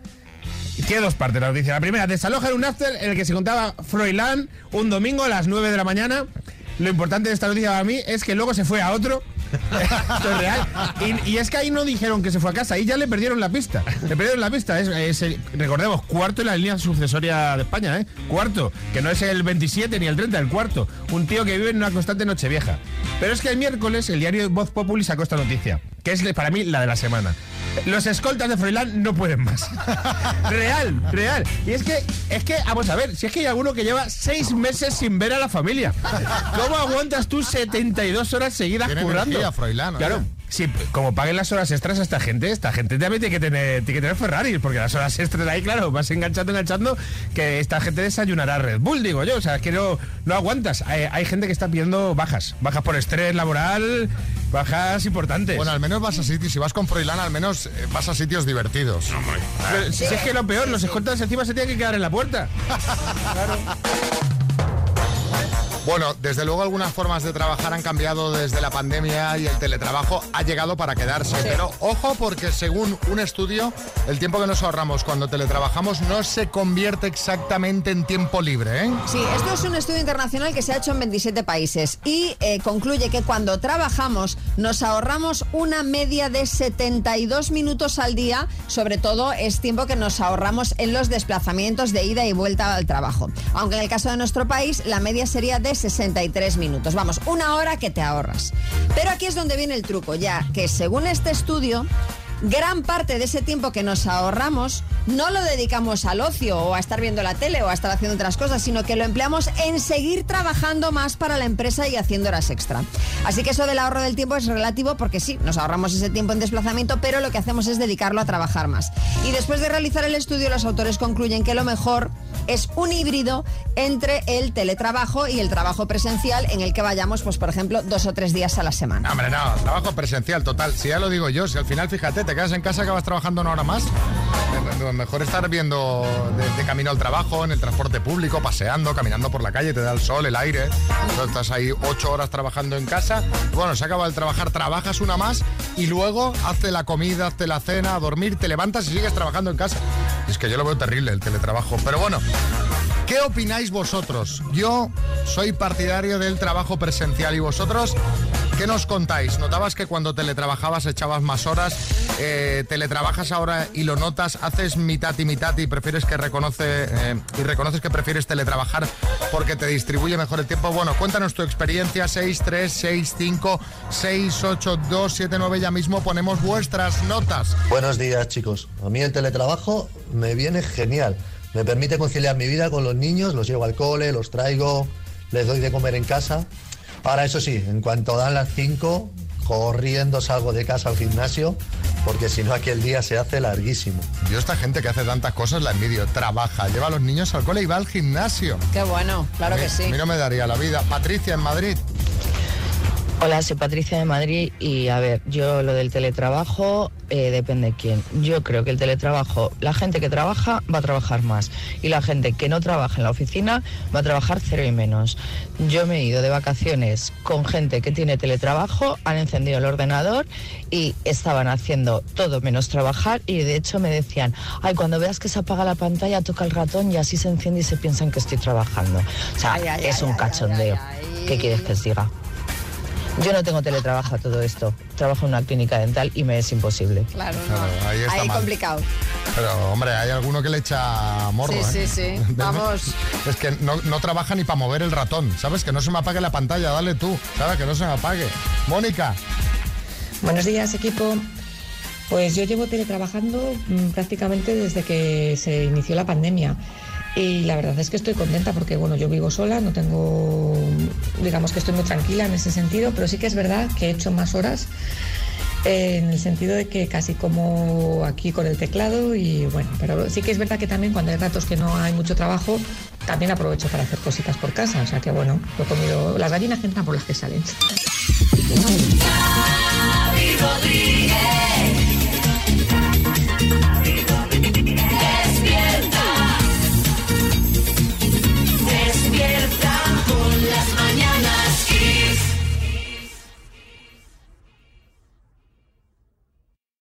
Tiene dos partes la noticia. La primera, desaloja en un after en el que se contaba Froilán un domingo a las 9 de la mañana. Lo importante de esta noticia para mí es que luego se fue a otro. Esto es real. Y, es que ahí no dijeron que se fue a casa, ahí ya le perdieron la pista. Le perdieron la pista. Es, recordemos, cuarto en la línea sucesoria de España, ¿eh? Cuarto, que no es el 27 ni el 30, el cuarto. Un tío que vive en una constante noche vieja. Pero es que el miércoles el diario Voz Populi sacó esta noticia, que es para mí la de la semana. Los escoltas de Froilán no pueden más. real, real. Y es que, es que, vamos a ver, si es que hay alguno que lleva seis meses sin ver a la familia. ¿Cómo aguantas tú 72 horas seguidas Tiene currando? energía, Froilán, Claro. Sí, como paguen las horas extras a esta gente, esta gente también tiene que tener, tiene que tener Ferrari, porque las horas extras ahí, claro, vas enganchando, enganchando, que esta gente desayunará Red Bull, digo yo. O sea, es que no, no aguantas. Hay, hay gente que está pidiendo bajas, bajas por estrés laboral, bajas importantes. Bueno, al menos vas a sitios, si vas con Froilán, al menos eh, vas a sitios divertidos. Pero si es que lo peor, los escoltas encima se tienen que quedar en la puerta. Bueno, desde luego algunas formas de trabajar han cambiado desde la pandemia y el teletrabajo ha llegado para quedarse. Pero ojo porque según un estudio, el tiempo que nos ahorramos cuando teletrabajamos no se convierte exactamente en tiempo libre. ¿eh? Sí, esto es un estudio internacional que se ha hecho en 27 países y eh, concluye que cuando trabajamos nos ahorramos una media de 72 minutos al día, sobre todo es tiempo que nos ahorramos en los desplazamientos de ida y vuelta al trabajo. Aunque en el caso de nuestro país la media sería de 63 minutos. Vamos, una hora que te ahorras. Pero aquí es donde viene el truco, ya que según este estudio, gran parte de ese tiempo que nos ahorramos no lo dedicamos al ocio o a estar viendo la tele o a estar haciendo otras cosas, sino que lo empleamos en seguir trabajando más para la empresa y haciendo horas extra. Así que eso del ahorro del tiempo es relativo porque sí, nos ahorramos ese tiempo en desplazamiento, pero lo que hacemos es dedicarlo a trabajar más. Y después de realizar el estudio, los autores concluyen que lo mejor es un híbrido entre el teletrabajo y el trabajo presencial en el que vayamos, pues por ejemplo, dos o tres días a la semana. Hombre, no, trabajo presencial total. Si ya lo digo yo, si al final, fíjate, te quedas en casa, acabas trabajando una hora más. Me- me- Mejor estar viendo de, camino al trabajo, en el transporte público, paseando, caminando por la calle, te da el sol, el aire. Estás ahí ocho horas trabajando en casa. Bueno, se acaba el trabajar, trabajas una más y luego hazte la comida, hazte la cena, a dormir, te levantas y sigues trabajando en casa. Es que yo lo veo terrible el teletrabajo. Pero bueno, ¿Qué opináis vosotros? Yo soy partidario del trabajo presencial y vosotros, ¿qué nos contáis? ¿Notabas que cuando teletrabajabas echabas más horas? Eh, ¿Teletrabajas ahora y lo notas? ¿Haces mitad y mitad y prefieres que reconoce eh, y reconoces que prefieres teletrabajar porque te distribuye mejor el tiempo? Bueno, cuéntanos tu experiencia 636568279 68279 ya mismo ponemos vuestras notas. Buenos días, chicos. A mí el teletrabajo me viene genial. Me permite conciliar mi vida con los niños, los llevo al cole, los traigo, les doy de comer en casa. Ahora, eso sí, en cuanto dan las 5, corriendo salgo de casa al gimnasio, porque si no aquí el día se hace larguísimo. Yo esta gente que hace tantas cosas la envidio. Trabaja, lleva a los niños al cole y va al gimnasio. Qué bueno, claro mí- que sí. A mí no me daría la vida. Patricia, en Madrid. Hola, soy Patricia de Madrid y a ver, yo lo del teletrabajo eh, depende de quién. Yo creo que el teletrabajo, la gente que trabaja va a trabajar más y la gente que no trabaja en la oficina va a trabajar cero y menos. Yo me he ido de vacaciones con gente que tiene teletrabajo, han encendido el ordenador y estaban haciendo todo menos trabajar y de hecho me decían, ay, cuando veas que se apaga la pantalla toca el ratón y así se enciende y se piensan que estoy trabajando. O sea, Ay, ay, es un ay, cachondeo. ¿Qué quieres que os diga? Yo no tengo teletrabajo a todo esto. Trabajo en una clínica dental y me es imposible. Claro, Claro, ahí está Ahí mal. complicado. Pero, hombre, hay alguno que le echa morro, Sí, ¿eh? sí, sí. Vamos. Es que no, no trabaja ni para mover el ratón, ¿sabes? Que no se me apague la pantalla, dale tú, ¿sabes? Que no se me apague. Mónica. Buenos días, equipo. Pues yo llevo teletrabajando mm, prácticamente desde que se inició la pandemia. Y la verdad es que estoy contenta porque, bueno, yo vivo sola, no tengo, digamos que estoy muy tranquila en ese sentido, pero sí que es verdad que he hecho más horas eh, en el sentido de que casi como aquí con el teclado y bueno, pero sí que es verdad que también cuando hay ratos que no hay mucho trabajo, también aprovecho para hacer cositas por casa, o sea que bueno, lo he comido, las gallinas entran por las que salen.